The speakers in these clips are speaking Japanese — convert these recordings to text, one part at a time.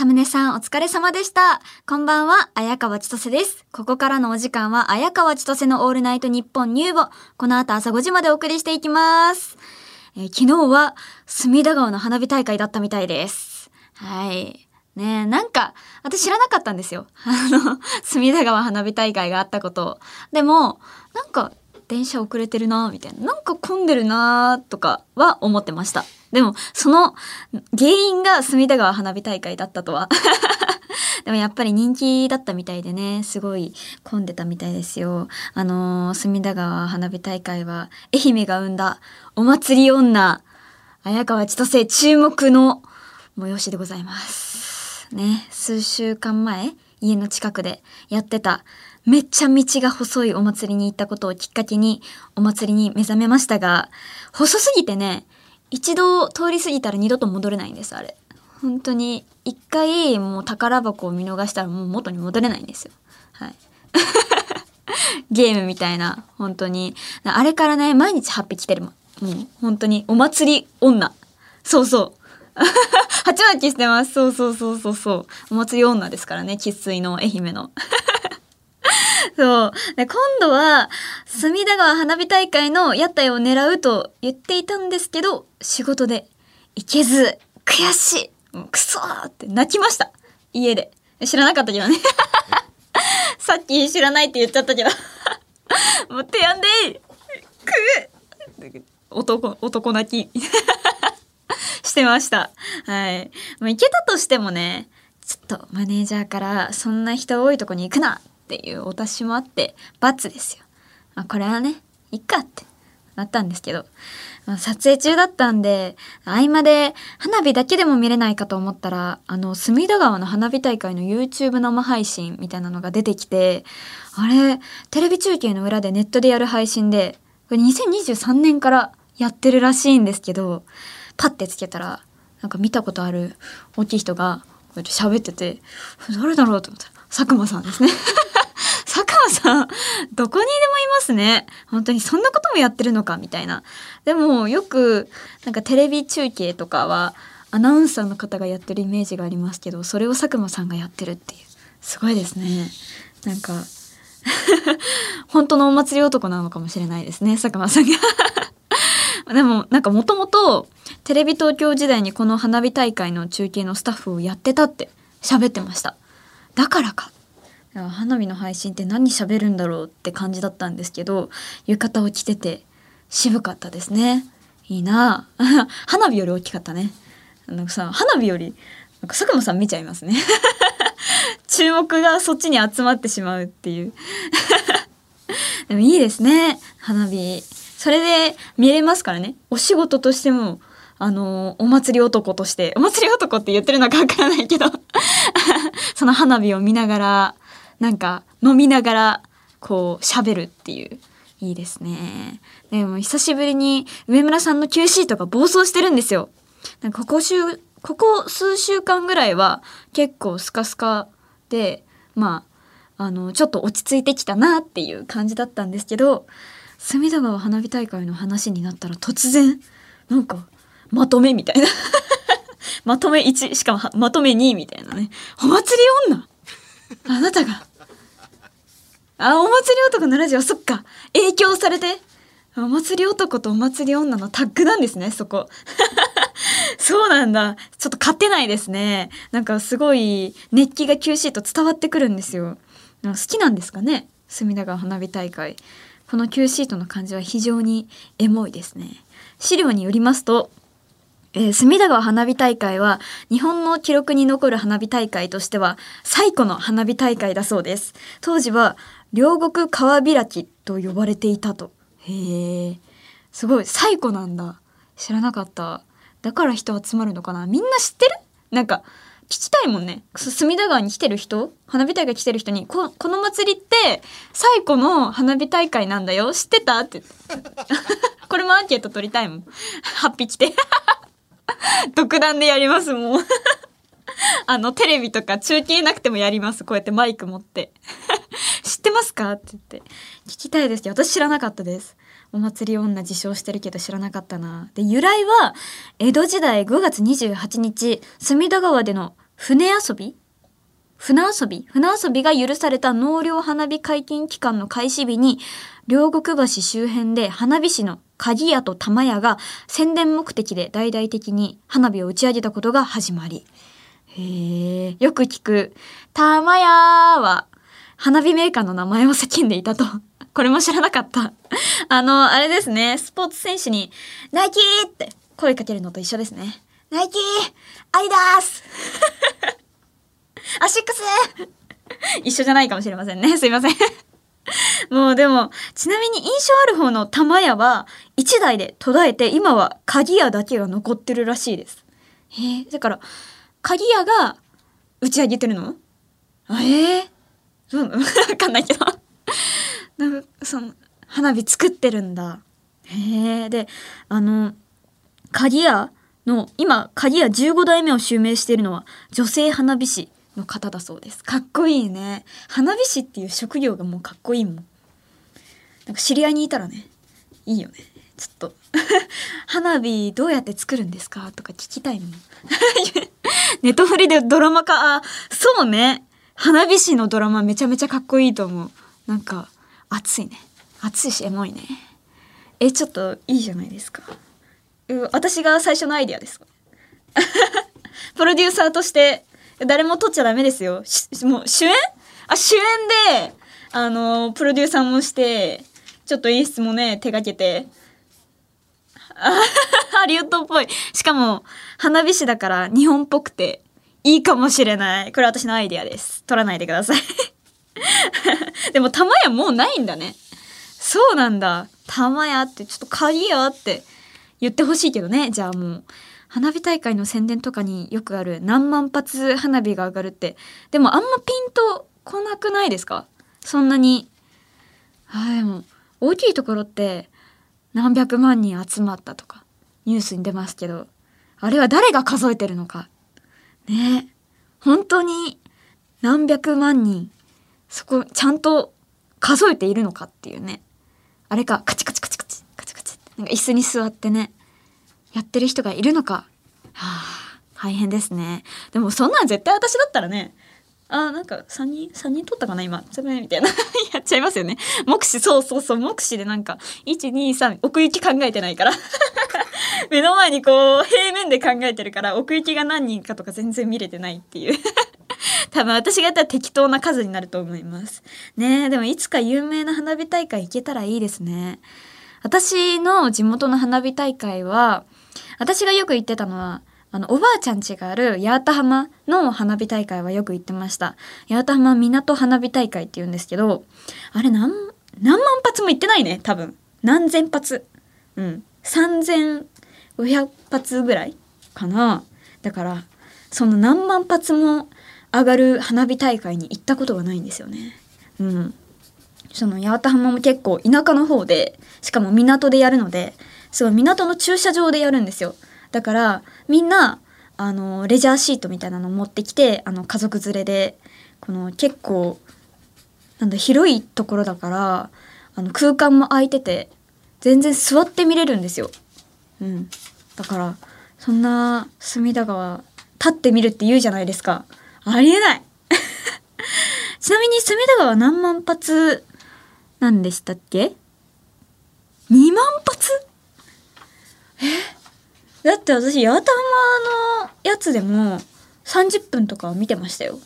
サムネさんお疲れ様でした。こんばんは、綾川千歳です。ここからのお時間は、綾川千歳のオールナイトニッポン入母。この後朝5時までお送りしていきます。えー昨日は、隅田川の花火大会だったみたいです。はい。ねえ、なんか、私知らなかったんですよ。あの、隅田川花火大会があったことを。でも、なんか、電車遅れてるなみたいな。なんか混んでるなとかは思ってました。でも、その原因が隅田川花火大会だったとは。でもやっぱり人気だったみたいでね、すごい混んでたみたいですよ。あのー隅田川花火大会は、愛媛が生んだお祭り女、綾川千歳注目の催しでございます。ね、数週間前、家の近くでやってた、めっちゃ道が細いお祭りに行ったことをきっかけに、お祭りに目覚めましたが、細すぎてね、一度通り過ぎたら二度と戻れないんです、あれ。本当に、一回もう宝箱を見逃したらもう元に戻れないんですよ。はい。ゲームみたいな、本当に。あれからね、毎日ハッピー来てるもん。もう、本当に、お祭り女。そうそう。鉢巻きしてます。そうそうそうそうそう。お祭り女ですからね、生粋の愛媛の。そう。今度は、隅田川花火大会の屋台を狙うと言っていたんですけど、仕事で行けず、悔しいもうクソーって泣きました。家で。知らなかったけどね。さっき知らないって言っちゃったけど。もう手やんでいいく男、男泣き。してました。はい。まあ、行けたとしてもね、ちょっとマネージャーからそんな人多いとこに行くなっていうお達しもあって、罰ですよ。まあ、これはね、いっかってなったんですけど、まあ、撮影中だったんで、合間で花火だけでも見れないかと思ったら、あの、隅田川の花火大会の YouTube 生配信みたいなのが出てきて、あれ、テレビ中継の裏でネットでやる配信で、これ2023年からやってるらしいんですけど、パッてつけたら、なんか見たことある大きい人が、こうやって喋ってて、誰だろうと思ったら、佐久間さんですね。佐久間さん、どこにでもいますね。本当にそんなこともやってるのかみたいな。でもよく、なんかテレビ中継とかは、アナウンサーの方がやってるイメージがありますけど、それを佐久間さんがやってるっていう。すごいですね。なんか、本当のお祭り男なのかもしれないですね、佐久間さんが。でもなんかもともとテレビ東京時代にこの花火大会の中継のスタッフをやってたって喋ってましただからか花火の配信って何喋るんだろうって感じだったんですけど浴衣を着てて渋かったですね。いいな。花火より大きかったね。なんかさ花火よりなんか佐久間さん見ちゃいますね。注目がそっちに集まってしまうっていう。でもいいですね。花火。それで見れますからね。お仕事としてもあのお祭り男として。お祭り男って言ってるのかわからないけど。その花火を見ながらなんか飲みながらこう喋るっていう。いいですね。でも久しぶりに上村さんの Q シートが暴走してるんですよ。なんかここ週ここ数週間ぐらいは結構スカスカでまああのちょっと落ち着いてきたなっていう感じだったんですけど隅田川花火大会の話になったら突然なんかまとめみたいな。まとめ1しかもまとめ2みたいなね。お祭り女！あなたがあお祭り男のラジオそっか。影響されて。お祭り男とお祭り女のタッグなんですねそこ。そうなんだ。ちょっと勝てないですね。なんかすごい熱気が Q シート伝わってくるんですよ。なんか好きなんですかね隅田川花火大会。この Q シートの感じは非常にエモいですね。資料によりますとえー隅田川花火大会は日本の記録に残る花火大会としては最古の花火大会だそうです。当時は両国川開きと呼ばれていたと。へえすごい最古なんだ。知らなかった。だから人集まるのかな。みんな知ってる？なんか聞きたいもんね。隅田川に来てる人？花火大会来てる人にここの祭りって最古の花火大会なんだよ。知ってた？って。これもアンケート取りたいもん。ハッピー来て。独断でやりますもう あのテレビとか中継なくてもやります。こうやってマイク持って。知ってますか？って言って。聞きたいです。けど私知らなかったです。お祭り女自称してるけど知らなかったな。で由来は江戸時代5月28日隅田川での船遊び船遊び船遊びが許された納涼花火解禁期間の開始日に、両国橋周辺で花火師の鍵屋と玉屋が宣伝目的で大々的に花火を打ち上げたことが始まり。へえ、よく聞く、玉屋は花火メーカーの名前を叫んでいたと。これも知らなかった。あの、あれですね、スポーツ選手に、ナイキーって声かけるのと一緒ですね。ナイキーアディダースアシックス一緒じゃないかもしれませんね。すいませんもうでも、ちなみに印象ある方の玉屋は1台で途絶えて今は鍵屋だけが残ってるらしいです。へえ、だから、鍵屋が打ち上げてるの？ええー、う わかんないけどなんか、その、花火作ってるんだ。へえ、で、あの、鍵屋の、今、鍵屋15代目を襲名しているのは女性花火師。の方だそうです。かっこいいね。花火師っていう職業がもうかっこいいもん。なんか知り合いにいたらねいいよね。ちょっと。花火どうやって作るんですか？とか聞きたいもん。ネトフリでドラマ化あそうね。花火師のドラマめちゃめちゃかっこいいと思う。なんか熱いね。熱いしエモいね。えちょっといいじゃないですか。う私が最初のアイデアです。プロデューサーとして誰も撮っちゃダメですよ。もう主演？あ、主演で、あの、プロデューサーもして、ちょっと演出もね、手掛けて。ハリウッドっぽい。しかも、花火師だから日本っぽくていいかもしれない。これ私のアイデアです。撮らないでください でも、玉屋もうないんだね。そうなんだ。玉屋って、ちょっと鍵屋って言ってほしいけどね。じゃあもう。花火大会の宣伝とかによくある何万発花火が上がるって。でもあんまピンとこなくないですか？そんなに。あでも大きいところって何百万人集まったとかニュースに出ますけどあれは誰が数えてるのか？ね。本当に何百万人そこちゃんと数えているのかっていうね。あれかカチカチカチカチカチカチなんか椅子に座ってね。やってる人がいるのか。はあ、大変ですね。でもそんなん絶対私だったらね、あなんか3人3人取ったかな今。つめみたいな。やっちゃいますよね。目視そうそうそう目視でなんか123奥行き考えてないから。目の前にこう平面で考えてるから奥行きが何人かとか全然見れてないっていう。多分私がやったら適当な数になると思います。ねでもいつか有名な花火大会行けたらいいですね。私の地元の花火大会は私がよく行ってたのは、あの、おばあちゃん家がある八幡浜の花火大会はよく行ってました。八幡浜港花火大会って言うんですけど、あれ何、何万発も行ってないね、多分。何千発。うん。3500発ぐらいかな。だから、その何万発も上がる花火大会に行ったことがないんですよね。うん。その八幡浜も結構田舎の方で、しかも港でやるので、すごい港の駐車場でやるんですよ。だからみんなあのレジャーシートみたいなの持ってきてあの家族連れでこの結構なんだ広いところだからあの空間も空いてて全然座って見れるんですよ。うん、だからそんな隅田川立ってみるって言うじゃないですか。ありえない ちなみに隅田川何万発なんでしたっけ ?2 万発？え？だって私八幡のやつでも30分とか見てましたよ。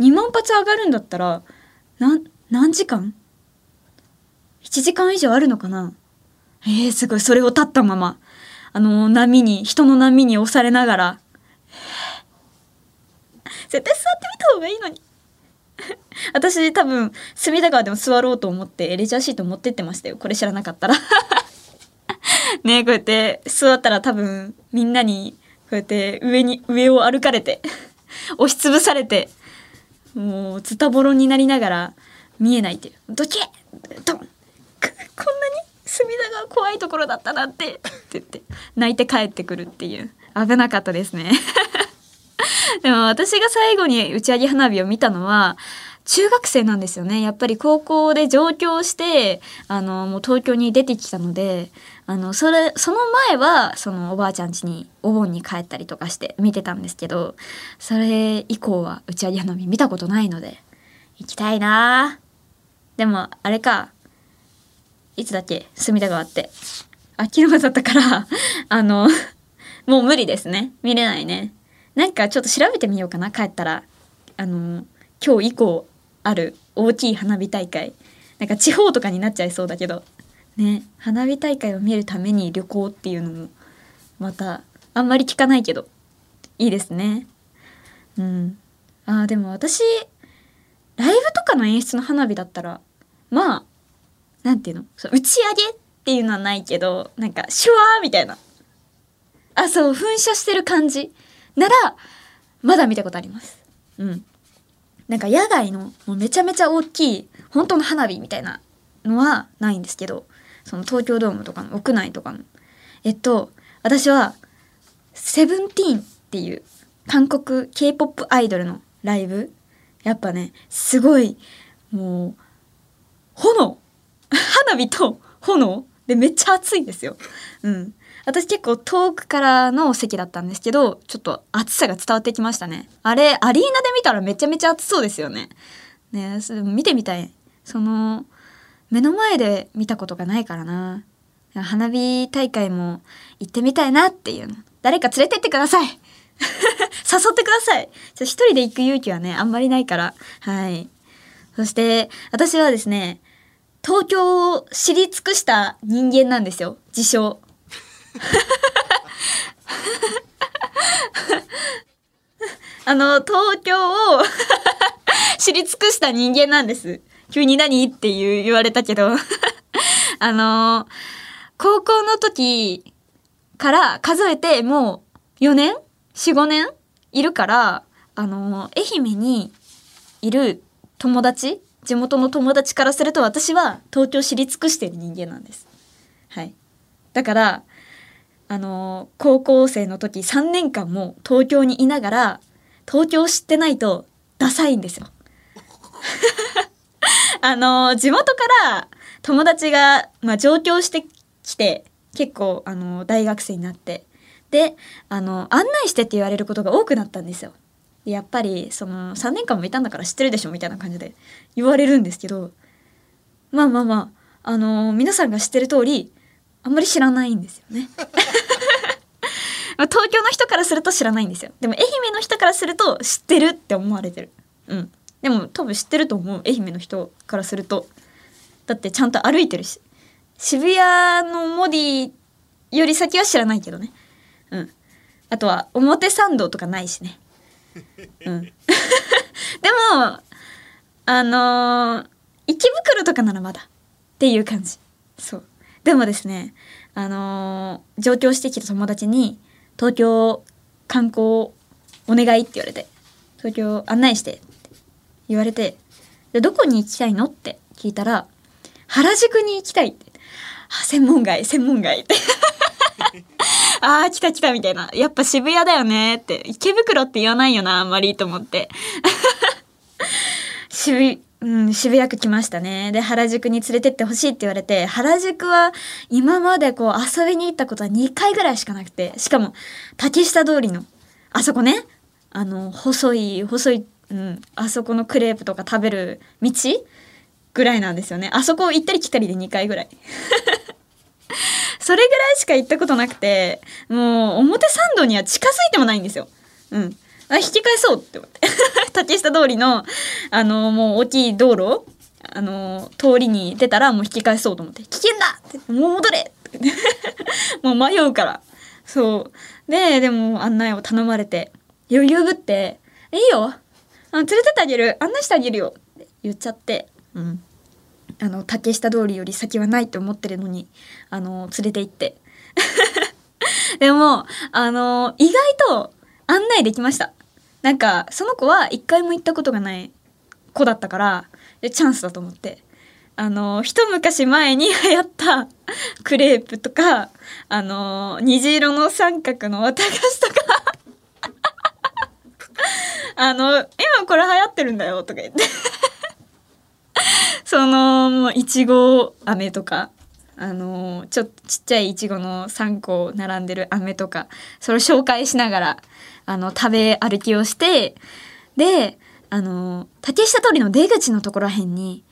2万発上がるんだったらな何時間 ?1 時間以上あるのかな？えー、すごいそれを立ったまま。あの波に人の波に押されながら。絶対座ってみた方がいいのに。私多分隅田川でも座ろうと思ってレジャーシート持ってってましたよ。これ知らなかったら。ねこうやって座ったら多分みんなにこうやって上に上を歩かれて 押しつぶされてもうズタボロになりながら見えないっていう。ドキッドンこんなに隅田が怖いところだったなってって言って泣いて帰ってくるっていう。危なかったですね。でも私が最後に打ち上げ花火を見たのは中学生なんですよね。やっぱり高校で上京してあのもう東京に出てきたのであのそれその前はそのおばあちゃん家にお盆に帰ったりとかして見てたんですけどそれ以降は打ち上げ花火見たことないので行きたいな。でもあれかいつだっけ隅田川ってあ昨日だったからあのもう無理ですね。見れないね。なんかちょっと調べてみようかな帰ったら。あの今日以降ある大きい花火大会。なんか地方とかになっちゃいそうだけど。ね花火大会を見るために旅行っていうのもまたあんまり聞かないけどいいですね。うん。あーでも私ライブとかの演出の花火だったらまあなんていうの？そう打ち上げっていうのはないけどなんかシュワーみたいな。あそう噴射してる感じ。ならまだ見たことあります。うん。なんか野外のもうめちゃめちゃ大きい本当の花火みたいなのはないんですけどその東京ドームとかの屋内とかのえっと私はセブンティーンっていう韓国 K-POP アイドルのライブやっぱねすごいもう炎 花火と炎でめっちゃ暑いんですよ。うん。私結構遠くからの席だったんですけど、ちょっと暑さが伝わってきましたね。あれ、アリーナで見たらめちゃめちゃ暑そうですよね。ねそれ見てみたい。その、目の前で見たことがないからな。花火大会も行ってみたいなっていうの。誰か連れてってください。誘ってください。一人で行く勇気はね、あんまりないから。はい。そして、私はですね、東京を知り尽くした人間なんですよ。自称。あの、東京を 知り尽くした人間なんです。急に何？っていう言われたけど。あの、高校の時から数えてもう4年 ?4、5年？いるから、あの、愛媛にいる友達？地元の友達からすると私は東京知り尽くしてる人間なんです。はい。だから、あのー高校生の時3年間も東京にいながら、東京知ってないとダサいんですよ。あの地元から友達が、まあ、上京してきて、結構、あの大学生になって、で、あの案内してって言われることが多くなったんですよ。やっぱりその3年間もいたんだから知ってるでしょみたいな感じで言われるんですけどまあまあまああの皆さんが知ってる通りあんまり知らないんですよね。東京の人からすると知らないんですよ。でも愛媛の人からすると知ってるって思われてる。うん。でも多分知ってると思う愛媛の人からすると。だってちゃんと歩いてるし。渋谷のモディより先は知らないけどね。うん。あとは表参道とかないしね。うん。でも、あのー池袋とかならまだっていう感じ。そう。でもですね、あのー上京してきた友達に東京観光お願いって言われて、東京案内して言われて、でどこに行きたいのって聞いたら、原宿に行きたいって。あ、専門街、専門街って。あー来た来たみたいな。やっぱ渋谷だよねって。池袋って言わないよな、あんまりと思って。渋,、うん、渋谷区来ましたね。で、原宿に連れてってほしいって言われて、原宿は今までこう遊びに行ったことは2回ぐらいしかなくて、しかも竹下通りの、あそこね、あの、細い、細い、うん、あそこのクレープとか食べる道ぐらいなんですよね。あそこ行ったり来たりで2回ぐらい。それぐらいしか行ったことなくて、もう表参道には近づいてもないんですよ。うん。あ、引き返そうって思って。竹下通りの、あの、もう大きい道路、あの、通りに出たらもう引き返そうと思って、危険だって、もう戻れって もう迷うから。そう。で、でも案内を頼まれて、余裕ぶって、いいよあ連れてってあげる。案内してあげるよ。って言っちゃって、うん。あの竹下通りより先はないと思ってるのに。あの連れて行って。でもあの意外と案内できました。なんかその子は一回も行ったことがない子だったからでチャンスだと思って。あの一昔前に 流行ったクレープとかあの虹色の三角の綿菓子とか あの今これ流行ってるんだよとか言って。その、もう、いちご飴とか、あの、ちょっとちっちゃいいちごの3個並んでる飴とか、それを紹介しながら、あの、食べ歩きをして、で、あの、竹下通りの出口のところへんに、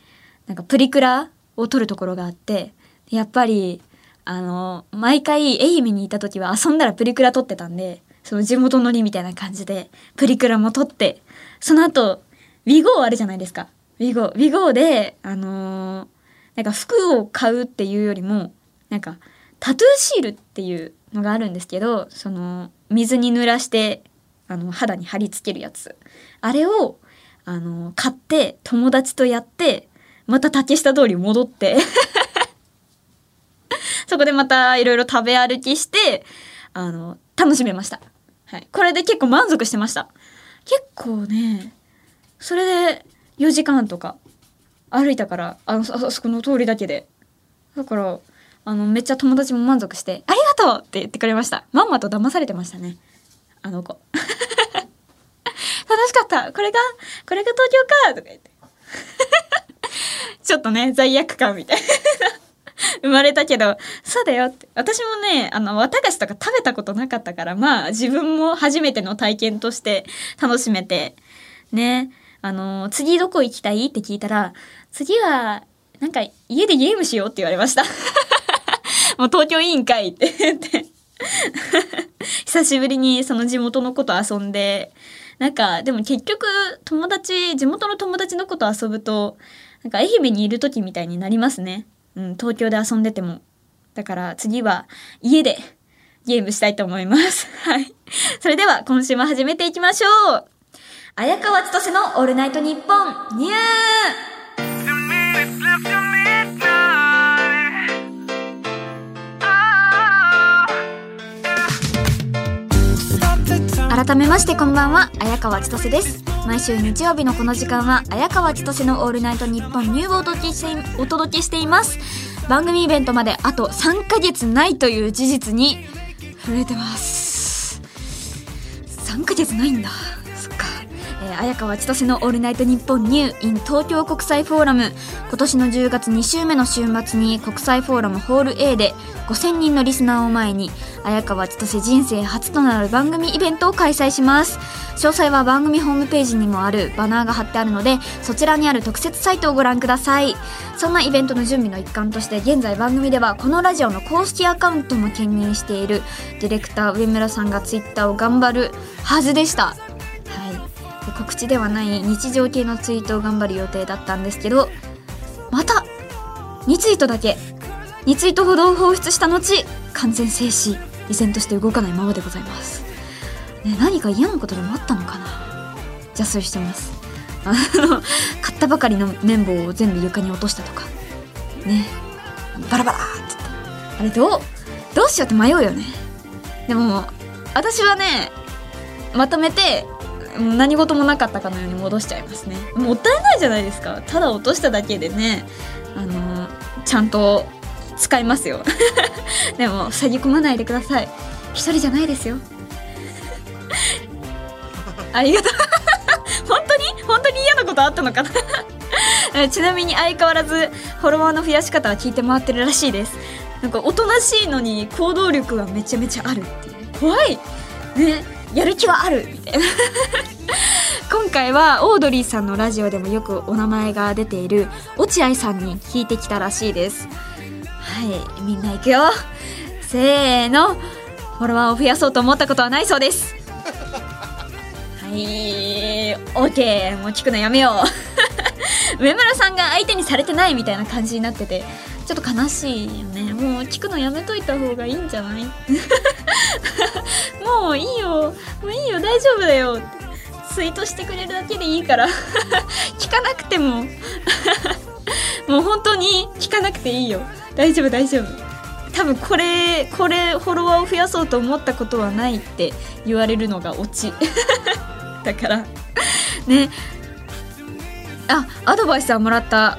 なんかプリクラを撮るところがあって、やっぱり、あの、毎回愛媛にいた時は遊んだらプリクラ撮ってたんで、その地元ノリみたいな感じで、プリクラも撮って、その後、 WEGOあるじゃないですか。 WEGO。WEGOで、あのー、なんか服を買うっていうよりも、なんか、タトゥーシールっていうのがあるんですけど、その、水に濡らして、あの、肌に貼り付けるやつ。あれを、あの、買って、友達とやって、また竹下通り戻って そこでまたいろいろ食べ歩きして、あの、楽しめました。はい。これで結構満足してました。結構ね、それで4時間とか歩いたから、あの、あそこの通りだけで。だから、あの、めっちゃ友達も満足して、ありがとうって言ってくれました。まんまと騙されてましたね。あの子。楽しかったこれが、これが東京かとか言って。ちょっとね、罪悪感みたいな。生まれたけど、そうだよって。私もね、あの、綿菓子とか食べたことなかったから、まあ、自分も初めての体験として楽しめて、ね、あの、次どこ行きたいって聞いたら、次は、なんか、家でゲームしようって言われました。もう東京委員会って言って。久しぶりにその地元の子と遊んで、なんか、でも結局、友達、地元の友達の子と遊ぶと、なんか愛媛にいる時みたいになりますね。うん、東京で遊んでても。だから次は家でゲームしたいと思います。はい。それでは今週も始めていきましょう。綾川千歳のオールナイトニッポンニュー改めましてこんばんは綾川千歳です。毎週日曜日のこの時間は綾川千歳のオールナイトニッポンニューをお届けしてお届けしています。番組イベントまであと3ヶ月ないという事実に震えてます。3ヶ月ないんだ。えー、綾川千歳の「オールナイトニッポンニュー in 東京国際フォーラム」今年の10月2週目の週末に国際フォーラムホール A で5000人のリスナーを前に綾川千歳人生初となる番組イベントを開催します。詳細は番組ホームページにもあるバナーが貼ってあるのでそちらにある特設サイトをご覧ください。そんなイベントの準備の一環として現在番組ではこのラジオの公式アカウントも兼任しているディレクター上村さんがツイッターを頑張るはずでした。はい。告知ではない日常系のツイートを頑張る予定だったんですけどまた2ツイートだけ2ツイートほど放出した後完全静止。依然として動かないままでございます、ね、何か嫌なことでもあったのかな？邪推してます。あの買ったばかりの綿棒を全部床に落としたとか。ねバラバラってって。あれどうどうしようって迷うよね。でも私はねまとめて何事もなかったかのように戻しちゃいますね。もったいないじゃないですか。ただ落としただけでねあのちゃんと使いますよ。でも塞ぎ込まないでください。一人じゃないですよ。ありがとう。本当に？本当に嫌なことあったのかな？ちなみに相変わらずフォロワーの増やし方は聞いて回ってるらしいです。なんかおとなしいのに行動力がめちゃめちゃあるっていう。怖い！ね？やる気はある！みたいな。今回はオードリーさんのラジオでもよくお名前が出ている落合さんに聞いてきたらしいですはいみんな行くよ。せーの。フォロワーを増やそうと思ったことはないそうです。はい OK もう聞くのやめよう。上村さんが相手にされてないみたいな感じになっててちょっと悲しいよね。もう聞くのやめといた方がいいんじゃない？もういいよ。もういいよ。大丈夫だよ。ツイートしてくれるだけでいいから。聞かなくても。もう本当に聞かなくていいよ。大丈夫大丈夫。多分これこれフォロワーを増やそうと思ったことはないって言われるのがオチ。だから。ね。あアドバイスはもらった。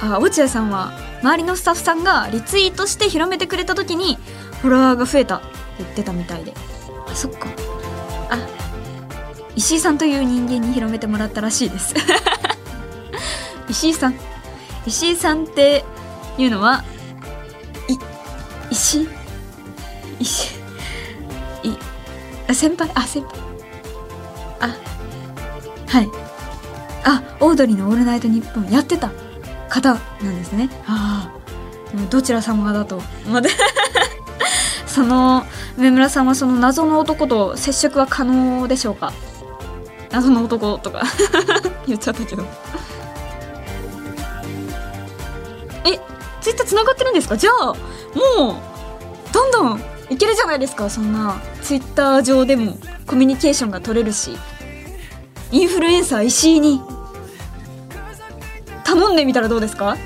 あ落合さんは周りのスタッフさんがリツイートして広めてくれた時にフォロワーが増えたって言ってたみたいで。あそっか。あ石井さんという人間に広めてもらったらしいです。石井さん。石井さんっていうのはい石？石？いあ先輩？あ先輩。あはい。あオードリーの「オールナイトニッポン」やってた方なんですね。ああどちら様だと。ま でその上村さんはその謎の男と接触は可能でしょうか？謎の男とか。言っちゃったけど。ツイッター繋がってるんですか？じゃあもうどんどんいけるじゃないですか。そんなツイッター上でもコミュニケーションが取れるし。インフルエンサー石井に頼んでみたらどうですか？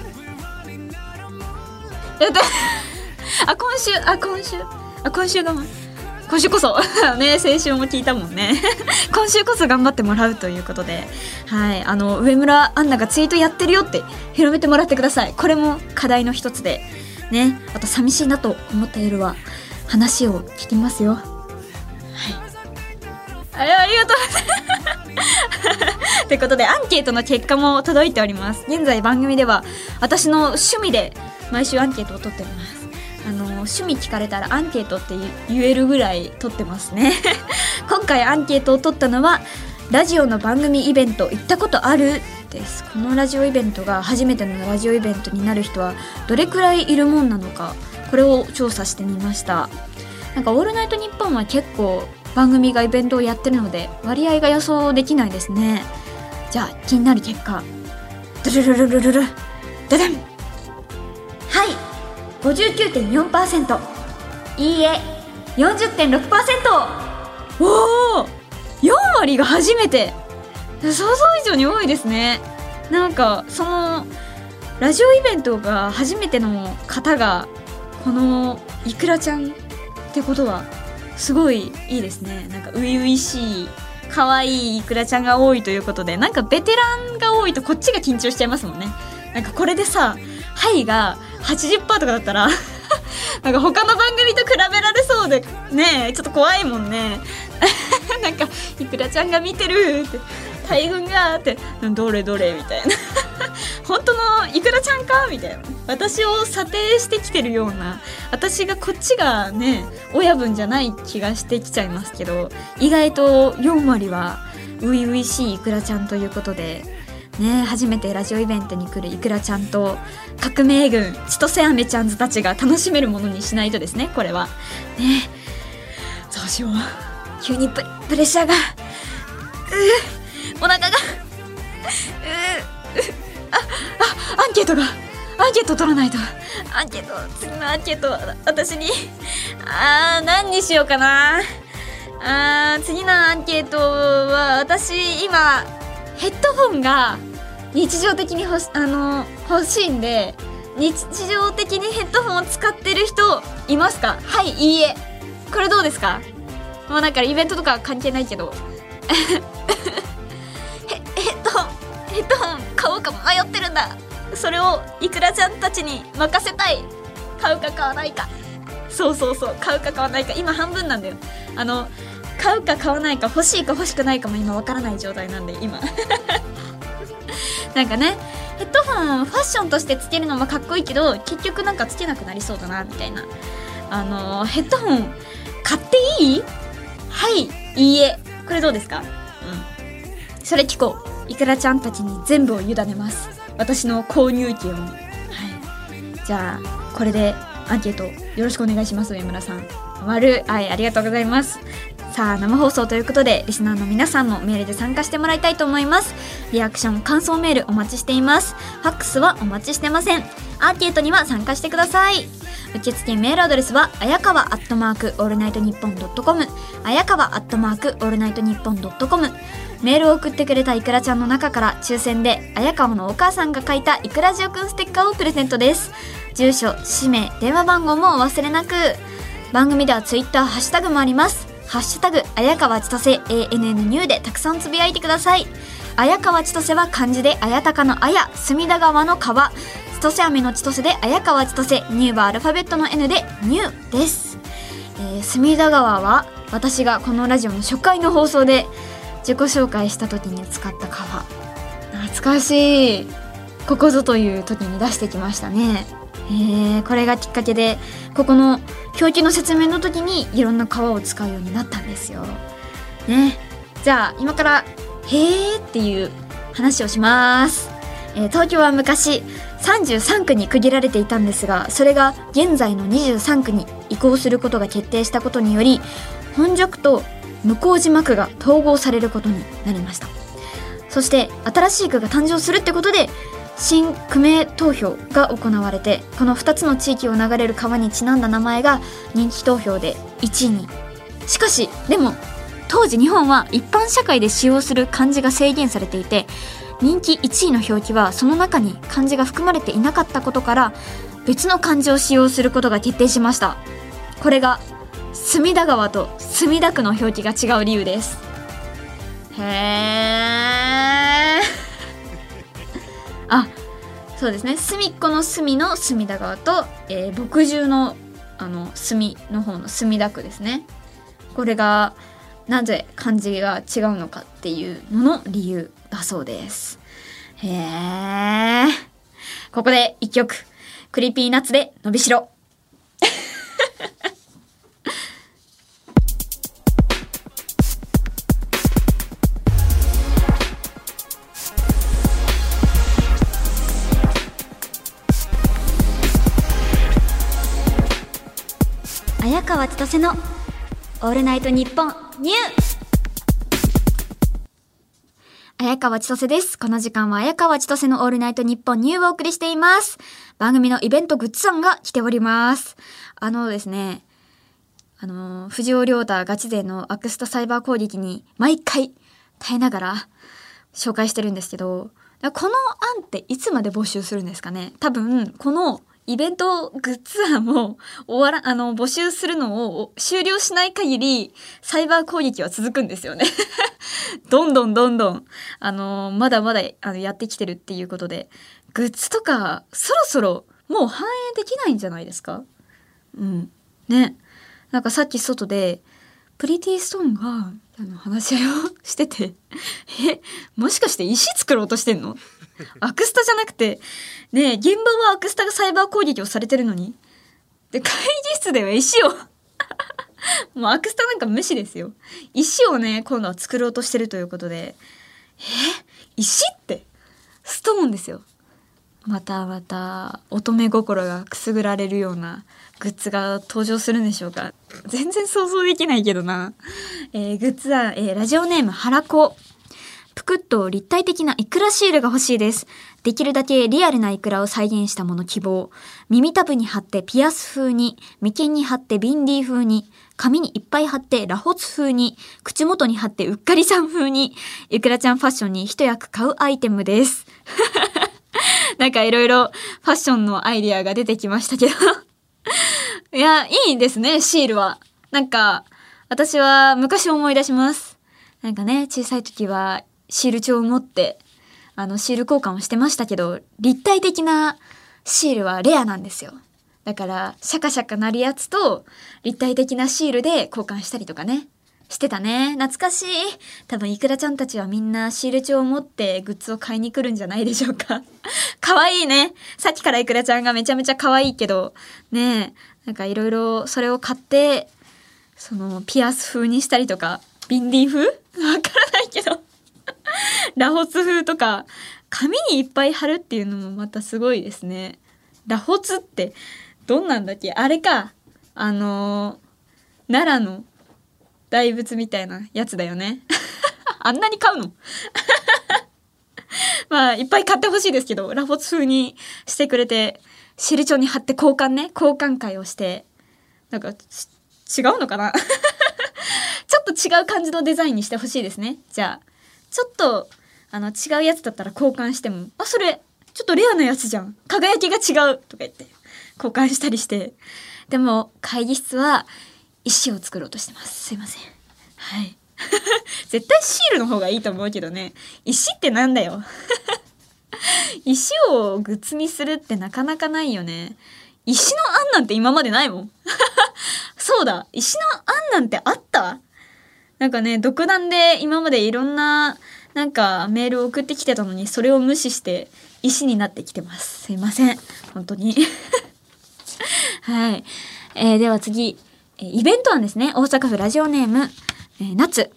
やったあ今週あ今週あ今週が今週こそ ね先週も聞いたもんね。今週こそ頑張ってもらうということで。はいあの上村アンナがツイートやってるよって広めてもらってください。これも課題の一つで。ねあと寂しいなと思った夜は話を聞きますよ。はい。あありがとうございます。ということでアンケートの結果も届いております。現在番組では私の趣味で毎週アンケートを取っております。趣味聞かれたらアンケートって言えるぐらい取ってますね。今回アンケートを取ったのはラジオの番組イベント行ったことあるです。このラジオイベントが初めてのラジオイベントになる人はどれくらいいるもんなのかこれを調査してみました。なんか「オールナイトニッポン」は結構番組がイベントをやってるので割合が予想できないですね。じゃあ気になる結果。ドゥルルルルルル。ダダン。59.4%いいえ40.6%おお4割が初めて。想像以上に多いですね。なんかそのラジオイベントが初めての方がこのいくらちゃんってことはすごいいいですね。なんか初々しい可愛いいくらちゃんが多いということでなんかベテランが多いとこっちが緊張しちゃいますもんね。なんかこれでさ「はい」が80%とかだったら なんか他の番組と比べられそうでねちょっと怖いもんね。なんかいくらちゃんが見てるって大群がってどれどれみたいな。本当のいくらちゃんかみたいな。私を査定してきてるような私がこっちがね親分じゃない気がしてきちゃいますけど意外と4割は初々しいいくらちゃんということでね初めてラジオイベントに来るいくらちゃんと革命軍千歳飴ちゃんズたちが楽しめるものにしないとですねこれは。ねどうしよう。急にププレッシャーが。うお腹が。うああアンケートが。アンケート取らないと。アンケート次のアンケート私に。あー何にしようかな。あー次のアンケートは私今ヘッドホンが日常的に欲しあの欲しいんで日常的にヘッドホンを使ってる人いますか？はいいいえ。これどうですか？もうなんかイベントとか関係ないけど。ヘヘッドホンヘッドホン買おうか迷ってるんだ。それをいくらちゃんたちに任せたい。買うか買わないか。そうそうそう。買うか買わないか。今半分なんだよ。あの買うか買わないか欲しいか欲しくないかも今わからない状態なんで今。なんかねヘッドホンファッションとしてつけるのもかっこいいけど結局なんかつけなくなりそうだなみたいな。あのヘッドホン買っていい？はいいいえ。これどうですか？うん。それ聞こう。いくらちゃんたちに全部を委ねます。私の購入権を。はい。じゃあこれでアンケートよろしくお願いします上村さん。丸はいありがとうございます。さあ生放送ということでリスナーの皆さんもメールで参加してもらいたいと思います。リアクション感想メールお待ちしています。ファックスはお待ちしてません。アンケートには参加してください。受付メールアドレスはあやかわアットマークオールナイトニッポンドットコムあやかわアットマークオールナイトニッポンドットコムメールを送ってくれたいくらちゃんの中から抽選で綾川のお母さんが書いたいくらじおくんステッカーをプレゼントです。住所氏名電話番号もお忘れなく。番組ではツイッターハッシュタグもあります。ハッシュタグ綾川千歳 ANN ニューでたくさんつぶやいてください。綾川千歳は漢字で綾鷹の綾隅田川の川千歳飴の千歳で綾川千歳ニューはアルファベットの N でニューです、えー隅田川は私がこのラジオの初回の放送で自己紹介した時に使った川懐かしい。ここぞという時に出してきましたね。えー、これがきっかけでここの表記の説明の時にいろんな川を使うようになったんですよ。ね。じゃあ今から「へー」っていう話をします。えー、東京は昔33区に区切られていたんですがそれが現在の23区に移行することが決定したことにより本宿と向島区が統合されることになりましたそして新しい区が誕生するってことで新区名投票が行われてこの2つの地域を流れる川にちなんだ名前が人気投票で1位にしかしでも当時日本は一般社会で使用する漢字が制限されていて人気1位の表記はその中に漢字が含まれていなかったことから別の漢字を使用することが決定しました。これが隅田川と墨田区の表記が違う理由です。へえあそうですね。隅っこの隅の隅田川と、えー、墨汁のあの隅の方の墨田区ですね。これがなぜ漢字が違うのかっていうのの理由だそうです。へえここで一曲。 Creepy Nuts でのびしろ。川千歳のオールナイトニッポンニュー綾川千歳です。この時間は綾川千歳のオールナイトニッポンニューをお送りしています。番組のイベントグッズさんが来ております。あのですね、あの、藤尾亮太ガチ勢のアクスタサイバー攻撃に毎回耐えながら紹介してるんですけど、この案っていつまで募集するんですかね？多分、このイベントグッズ案を終わら、あの、募集するのを終了しない限り、サイバー攻撃は続くんですよね どんどんどんどん、あの、まだまだあのやってきてるっていうことで、グッズとか、そろそろもう反映できないんじゃないですか？うん。ね。なんかさっき外で、プリティストーンが、あの、話し合いをしてて、え、もしかして石作ろうとしてんの？アクスタじゃなくて、ね現場はアクスタがサイバー攻撃をされてるのに。で、会議室では石を もうアクスタなんか無視ですよ。石をね、今度は作ろうとしてるということで、え石ってストーンですよ。またまた乙女心がくすぐられるようなグッズが登場するんでしょうか？全然想像できないけどな。えー、グッズは、えー、ラジオネームはらこ。ぷくっと立体的なイクラシールが欲しいです。できるだけリアルなイクラを再現したもの希望。耳たぶに貼ってピアス風に、眉間に貼ってビンディ風に、髪にいっぱい貼ってラホツ風に、口元に貼ってうっかりさん風に、イクラちゃんファッションに一役買うアイテムです。なんかいろいろファッションのアイディアが出てきましたけど いや、いいですね、シールは。なんか、私は昔思い出します。なんかね、小さい時はシール帳を持ってあのシール交換をしてましたけど立体的なシールはレアなんですよだからシャカシャカなるやつと立体的なシールで交換したりとかねしてたね。懐かしい。多分イクラちゃんたちはみんなシール帳を持ってグッズを買いに来るんじゃないでしょうか。可愛いいね。さっきからイクラちゃんがめちゃめちゃ可愛いけど。ねなんかいろいろそれを買ってそのピアス風にしたりとかビンディ風？わからないけど。ラホツ風とか紙にいっぱい貼るっていうのもまたすごいですね。ラホツってどんなんだっけ？あれか。あのー、奈良の大仏みたいなやつだよね。あんなに買うの？まあ、いっぱい買ってほしいですけど、ラホツ風にしてくれて、シルチョに貼って交換ね、交換会をして、なんか、違うのかな？ちょっと違う感じのデザインにしてほしいですね。じゃあ。ちょっとあの違うやつだったら交換しても「あそれちょっとレアなやつじゃん輝きが違う」とか言って交換したりしてでも会議室は石を作ろうとしてます。すいません。はい。絶対シールの方がいいと思うけどね。石ってなんだよ。石をグッズにするってなかなかないよね。石の案なんて今までないもん。そうだ。石の案なんてあった？なんかね、独断で今までいろんな、なんかメールを送ってきてたのに、それを無視して石になってきてます。すいません。本当に。はい。えー、では次、イベント案ですね。大阪府ラジオネーム、えー、夏。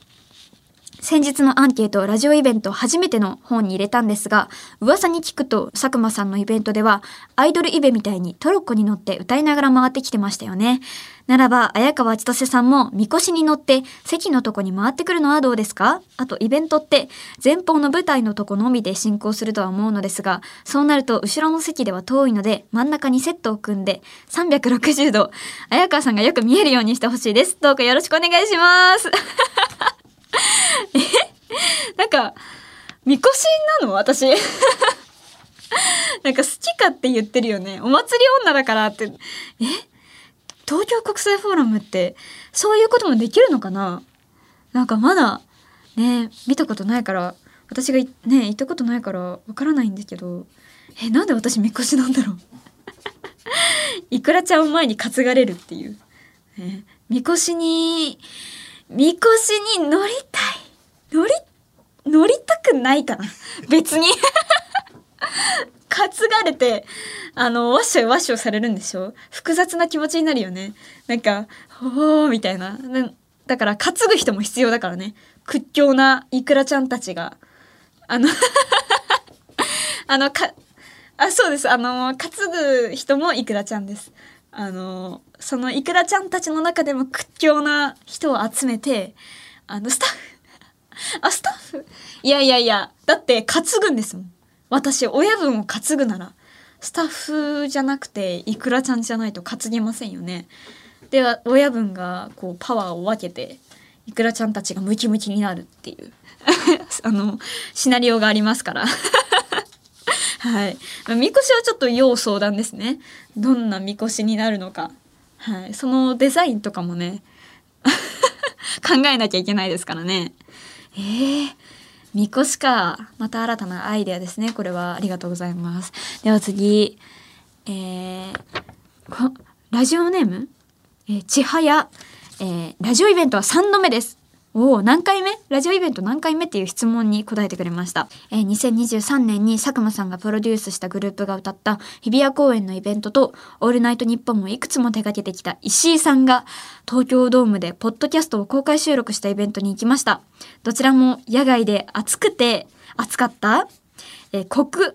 先日のアンケート、ラジオイベント初めての方に入れたんですが、噂に聞くと、佐久間さんのイベントでは、アイドルイベみたいにトロッコに乗って歌いながら回ってきてましたよね。ならば、綾川千歳さんも、みこしに乗って席のとこに回ってくるのはどうですか？あと、イベントって、前方の舞台のとこのみで進行するとは思うのですが、そうなると、後ろの席では遠いので、真ん中にセットを組んで、360度、綾川さんがよく見えるようにしてほしいです。どうかよろしくお願いします。え なんか、みこしなの？私。なんか好きかって言ってるよね。お祭り女だからって。え？東京国際フォーラムってそういうこともできるのかな？なんかまだね、見たことないから、私がね、行ったことないからわからないんだけど、え、なんで私みこしなんだろう？いくらちゃんを前に担がれるっていう。ね、みこしに、みこしに乗りたい。乗り、乗りたくないかな。別に 担がれて、あの、ワッショイワッショイされるんでしょ？複雑な気持ちになるよね。なんか、おーみたいな。だから、担ぐ人も必要だからね。屈強なイクラちゃんたちが。あの あの、か、あ、そうです。あの、担ぐ人もイクラちゃんです。あのそのいくらちゃんたちの中でも屈強な人を集めてあのスタッフあスタッフ？いやいやいやだって担ぐんですもん。私親分を担ぐならスタッフじゃなくていくらちゃんじゃないと担ぎませんよね。では親分がこうパワーを分けていくらちゃんたちがムキムキになるっていう あのシナリオがありますから。はい。みこしはちょっと要相談ですね。どんなみこしになるのか。はい。そのデザインとかもね、考えなきゃいけないですからね。えー、みこしか。また新たなアイデアですね。これはありがとうございます。では次。えー、ラジオネーム？えー、ちはや。えー、ラジオイベントは3度目です。お何回目？ラジオイベント何回目っていう質問に答えてくれました。えー、2023年に佐久間さんがプロデュースしたグループが歌った日比谷公演のイベントと、オールナイトニッポンもいくつも手掛けてきた石井さんが、東京ドームでポッドキャストを公開収録したイベントに行きました。どちらも野外で暑くて、暑かった？えー、国、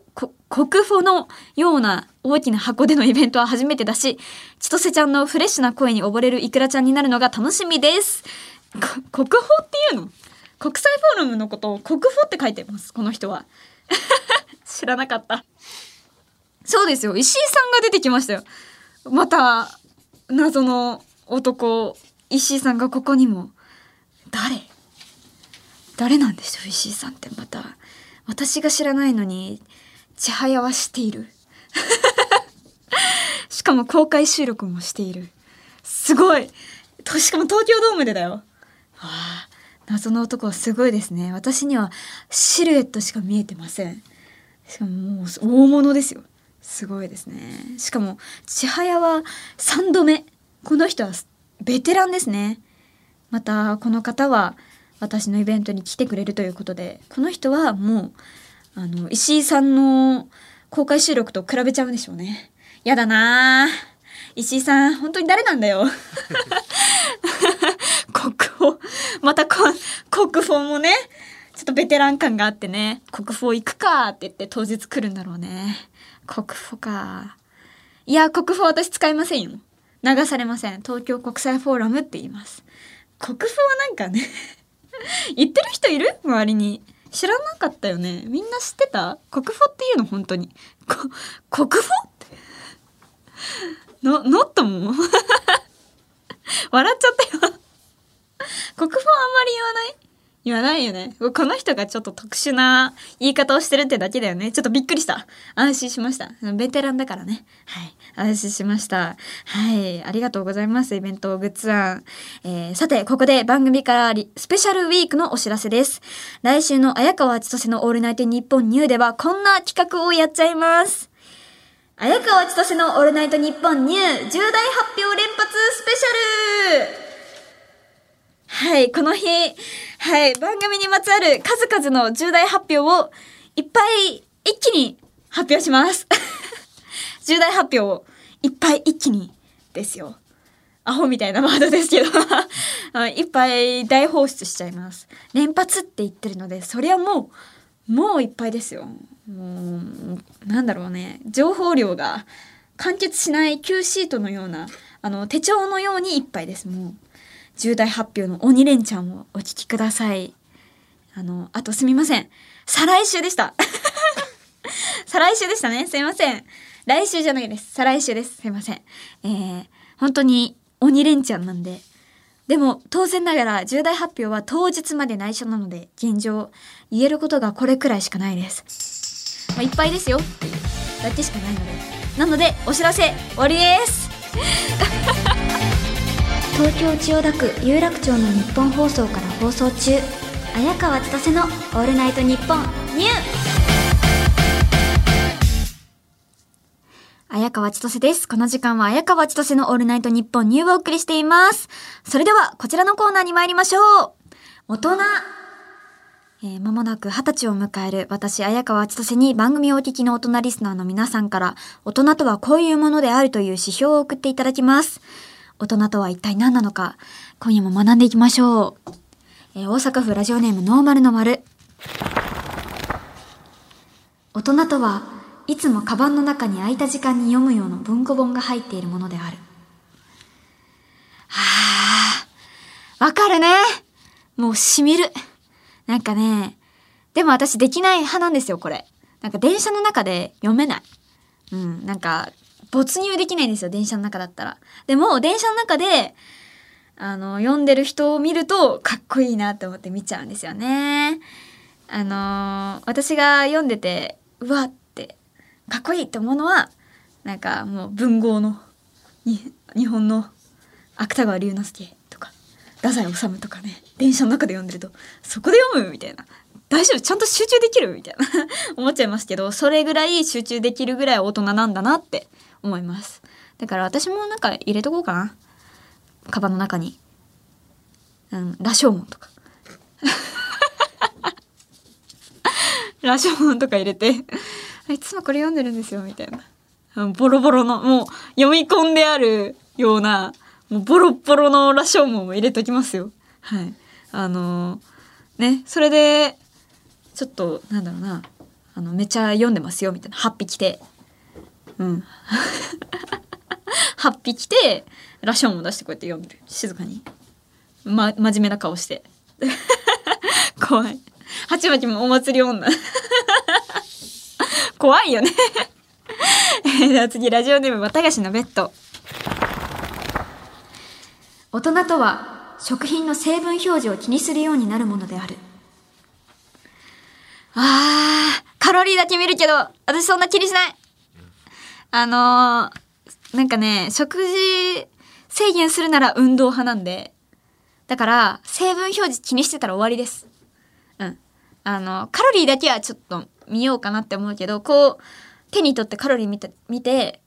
国フォのような大きな箱でのイベントは初めてだし、千歳ちゃんのフレッシュな声に溺れるイクラちゃんになるのが楽しみです。国宝っていうの？国際フォーラムのことを国宝って書いてますこの人は。知らなかった。そうですよ。石井さんが出てきましたよ。また謎の男。石井さんがここにも。誰？誰なんでしょう石井さんってまた。私が知らないのに千早は知っている。しかも公開収録もしている。すごい。しかも東京ドームでだよ。謎の男はすごいですね。私にはシルエットしか見えてません。しかももう大物ですよ。すごいですね。しかも千早は3度目。この人はベテランですね。またこの方は私のイベントに来てくれるということで。この人はもうあの石井さんの公開収録と比べちゃうんでしょうね。やだな石井さん本当に誰なんだよ。国宝。またこ、国宝もね、ちょっとベテラン感があってね、国宝行くかって言って当日来るんだろうね。国宝か。いや、国宝私使いませんよ。流されません。東京国際フォーラムって言います。国宝はなんかね 言ってる人いる？周りに。知らなかったよね。みんな知ってた？国宝っていうの本当に。国宝って？の、ノットも笑っちゃったよわない？言わないよね。この人がちょっと特殊な言い方をしてるってだけだよね。ちょっとびっくりした。安心しました。ベテランだからね。はい。安心しました。はい。ありがとうございます。イベントグッズ案。えー、さて、ここで番組からスペシャルウィークのお知らせです。来週の綾川千歳のオールナイトニッポンニューではこんな企画をやっちゃいます。綾川千歳のオールナイトニッポンニュー重大発表連発スペシャルはい、この日、はい、番組にまつわる数々の重大発表をいっぱい一気に発表します。重大発表をいっぱい一気にですよ。アホみたいなワードですけど いっぱい大放出しちゃいます。連発って言ってるので、そりゃもう、もういっぱいですよ。もう、なんだろうね。情報量が完結しない Q シートのような、あの、手帳のようにいっぱいです。もう、重大発表の鬼レンチャンをお聞きください。あの、あとすみません。再来週でした。再来週でしたね。すいません。来週じゃないです。再来週です。すいません。えー、本当に鬼レンチャンなんで。でも、当然ながら重大発表は当日まで内緒なので、現状、言えることがこれくらいしかないです。まあ、いっぱいですよっていうだけしかないので。なので、お知らせ、終わりです。東京千代田区有楽町の日本放送から放送中綾川千歳の「オールナイトニッポンニュー」綾川千歳です。この時間は綾川千歳のオールナイトニッポンニューをお送りしています。それでは、こちらのコーナーに参りましょう。大人。えー、間もなく二十歳を迎える私、綾川千歳に番組をお聞きの大人リスナーの皆さんから、大人とはこういうものであるという指標を送っていただきます。大人とは一体何なのか、今夜も学んでいきましょう。えー、大阪府ラジオネームノーマルの丸。大人とはいつもカバンの中に空いた時間に読むような文庫本が入っているものである。はあ、わかるね。もうしみる。なんかね、でも私できない派なんですよ、これ。なんか電車の中で読めない。うん、なんか、没入できないんですよ、電車の中だったら。でも、電車の中で、あの、読んでる人を見ると、かっこいいなって思って見ちゃうんですよね。あのー私が読んでて、うわって、かっこいいって思うのは、なんかもう文豪の、に日本の芥川龍之介とか、太宰治とかね、電車の中で読んでると、そこで読むみたいな。大丈夫ちゃんと集中できるみたいな 思っちゃいますけど、それぐらい集中できるぐらい大人なんだなって思います。だから私もなんか入れとこうかな。カバンの中に。うん、羅生門とか。羅生門とか入れて、いつもこれ読んでるんですよ、みたいな。ボロボロの、もう読み込んであるような、もうボロボロの羅生門を入れときますよ。はい。あのーね、それで、ちょっと、なんだろうな、あの、めっちゃ読んでますよ、みたいな。8匹て。うん。8匹て、羅生門出してこうやって読んでる。静かに。ま、真面目な顔して。怖い。ハチマキもお祭り女。怖いよね。えーでは次、ラジオネーム、綿菓子のベッド。大人とは、食品の成分表示を気にするようになるものである。あー、カロリーだけ見るけど、私そんな気にしない。あのー、なんかね、食事制限するなら運動派なんで、だから、成分表示気にしてたら終わりです。うん。あの、カロリーだけはちょっと見ようかなって思うけど、こう、手に取ってカロリー見て、見て、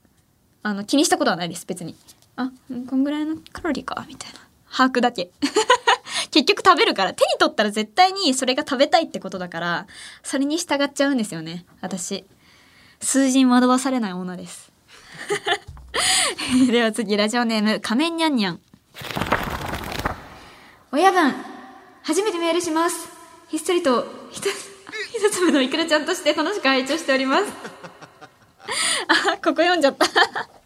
あの、気にしたことはないです、別に。あ、こんぐらいのカロリーか、みたいな。把握だけ。結局食べるから、手に取ったら絶対にそれが食べたいってことだから、それに従っちゃうんですよね、私。数字に惑わされない女です。では次、ラジオネーム、仮面にゃんにゃん。親分、初めてメールします。ひっそりと、ひと、一つ目のいくらちゃんとして楽しく拝聴しております。あ、ここ読んじゃった。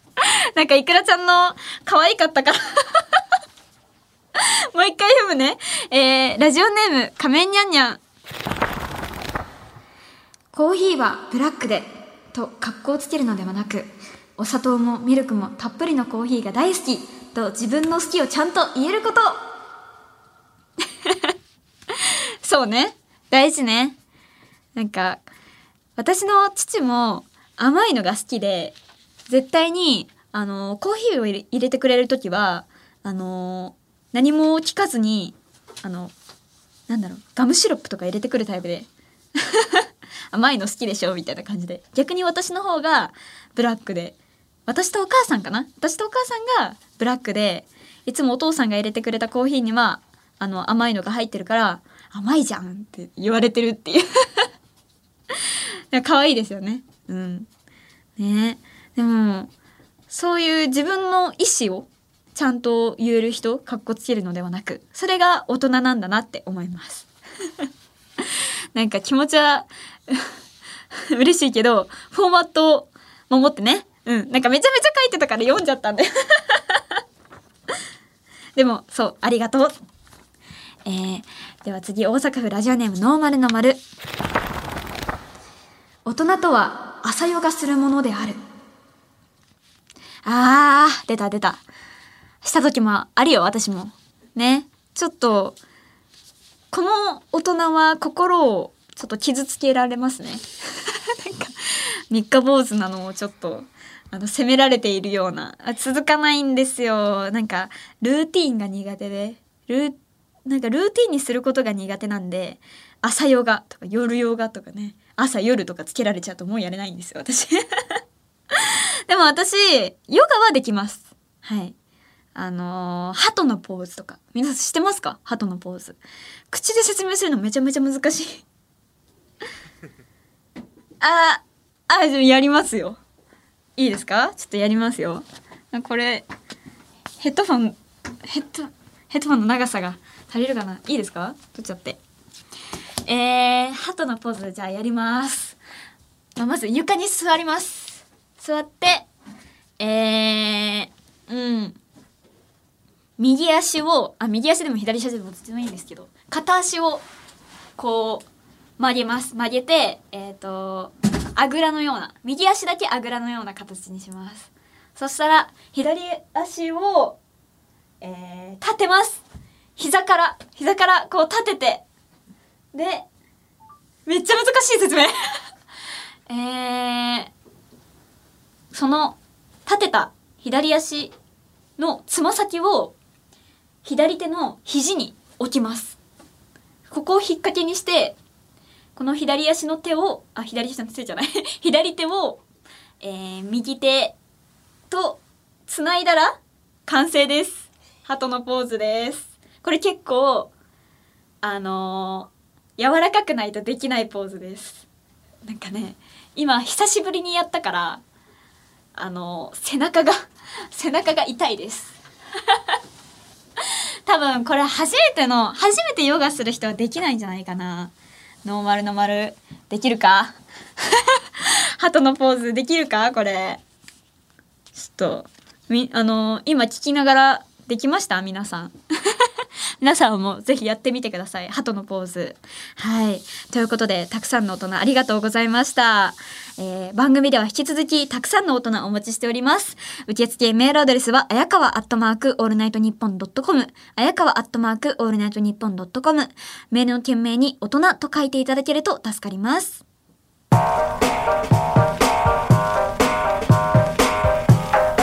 なんかいくらちゃんの可愛かったから。もう一回読むね。えー、ラジオネーム、仮面にゃんにゃん。コーヒーはブラックで、と格好をつけるのではなく、お砂糖もミルクもたっぷりのコーヒーが大好き、と自分の好きをちゃんと言えること。そうね。大事ね。なんか、私の父も甘いのが好きで、絶対に、あの、コーヒーを入れてくれるときは、あの、何も聞かずに、あの、なんだろう、ガムシロップとか入れてくるタイプで。甘いの好きでしょみたいな感じで。逆に私の方がブラックで、私とお母さんかな？私とお母さんがブラックで、いつもお父さんが入れてくれたコーヒーにはあの、甘いのが入ってるから、甘いじゃんって言われてるっていう。可愛いですよね。うん。ねでも、そういう自分の意思をちゃんと言える人、かっこつけるのではなく、それが大人なんだなって思います。なんか気持ちは 嬉しいけど、フォーマットを守ってね。うん。なんかめちゃめちゃ書いてたから読んじゃったんで。でも、そう、ありがとう。えー、では次、大阪府ラジオネームノーマルの丸。大人とは朝ヨガするものである。あー、出た出た。した時もあるよ、私も。ね。ちょっと、この大人は心をちょっと傷つけられますね。なんか、三日坊主なのをちょっと、あの、責められているような。あ続かないんですよ。なんか、ルーティンが苦手で。ルー、なんかルーティンにすることが苦手なんで、朝ヨガとか夜ヨガとかね、朝夜とかつけられちゃうともうやれないんですよ、私。でも私、ヨガはできます。はい。あのー、鳩のポーズとか。皆さん知ってますか？鳩のポーズ。口で説明するのめちゃめちゃ難しい。あ、あ、じゃあやりますよ。いいですか？ちょっとやりますよ。これ、ヘッドフォン、ヘッド、ヘッドフォンの長さが足りるかな？いいですか？取っちゃって。えー、鳩のポーズじゃあやります。まあまず床に座ります。座って、えー、うん。右足を、あ、右足でも左足でもどっちでもいいんですけど、片足を、こう、曲げます。曲げて、えっ、と、あぐらのような、右足だけあぐらのような形にします。そしたら、左足を、えー、立てます。膝から、膝からこう立てて、で、めっちゃ難しい説明 えー、その、立てた左足のつま先を、左手の肘に置きます。ここを引っ掛けにして、この左足の手を、あ、左足の手じゃない。左手を、えー、右手と繋いだら完成です。鳩のポーズです。これ結構、あのー柔らかくないとできないポーズです。なんかね、今久しぶりにやったから、あのー背中が、背中が痛いです。多分これ初めての、初めてヨガする人はできないんじゃないかな。ノーマルの丸、できるか？鳩のポーズできるか？これ。ちょっと、み、あの今聞きながらできました？皆さん。皆さんもぜひやってみてください。鳩のポーズ。はい。ということで、たくさんの大人ありがとうございました。えー番組では引き続きたくさんの大人お待ちしております。受付メールアドレスは、あやかわアットマークオールナイトニッポンドットコム、あやかわアットマークオールナイトニッポンドットコム、メールの件名に大人と書いていただけると助かります。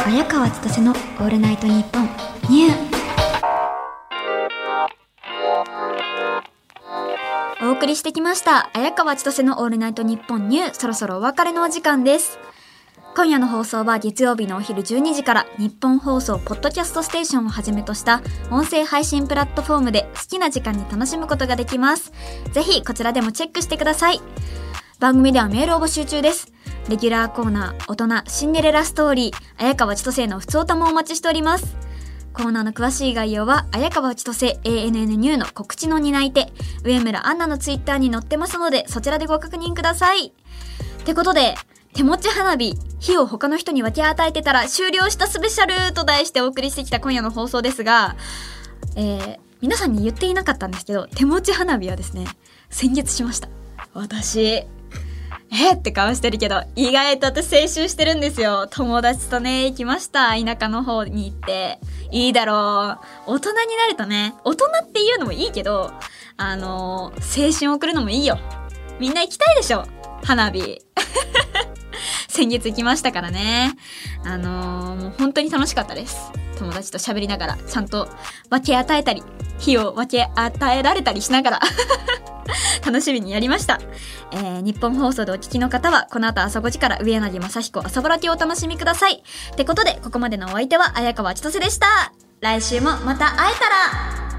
綾川千歳のオールナイトニッポンニューお送りしてきました。綾川千歳のオールナイトニッポンニュー。そろそろお別れのお時間です。今夜の放送は月曜日のお昼12時から日本放送ポッドキャストステーションをはじめとした音声配信プラットフォームで好きな時間に楽しむことができます。ぜひこちらでもチェックしてください。番組ではメールを募集中です。レギュラーコーナー、大人、シンデレラストーリー、綾川千歳のふつおたもお待ちしております。コーナーの詳しい概要は、綾川千歳 ANN ニューの告知の担い手、上村アンナのツイッターに載ってますので、そちらでご確認ください。ってことで、手持ち花火、火を他の人に分け与えてたら終了したスペシャルと題してお送りしてきた今夜の放送ですが、えー、皆さんに言っていなかったんですけど、手持ち花火はですね、先月しました。私、えって顔してるけど、意外と私青春してるんですよ。友達とね、行きました。田舎の方に行って。いいだろう。大人になるとね、大人っていうのもいいけど、あの青春送るのもいいよ。みんな行きたいでしょ花火。先月行きましたからね。あのもう本当に楽しかったです。友達と喋りながら、ちゃんと分け与えたり、火を分け与えられたりしながら、楽しみにやりました。えー日本放送でお聞きの方は、この後朝5時から上柳正彦朝ぼらきをお楽しみください。ってことで、ここまでのお相手は、綾川千歳でした。来週もまた会えたら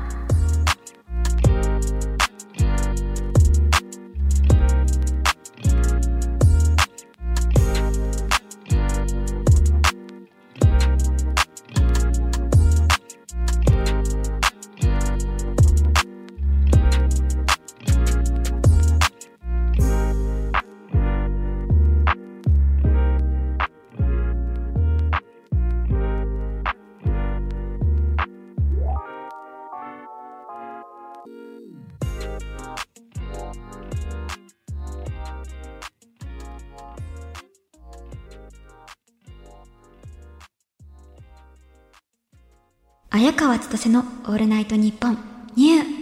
綾川千歳のオールナイトニッポンニュー。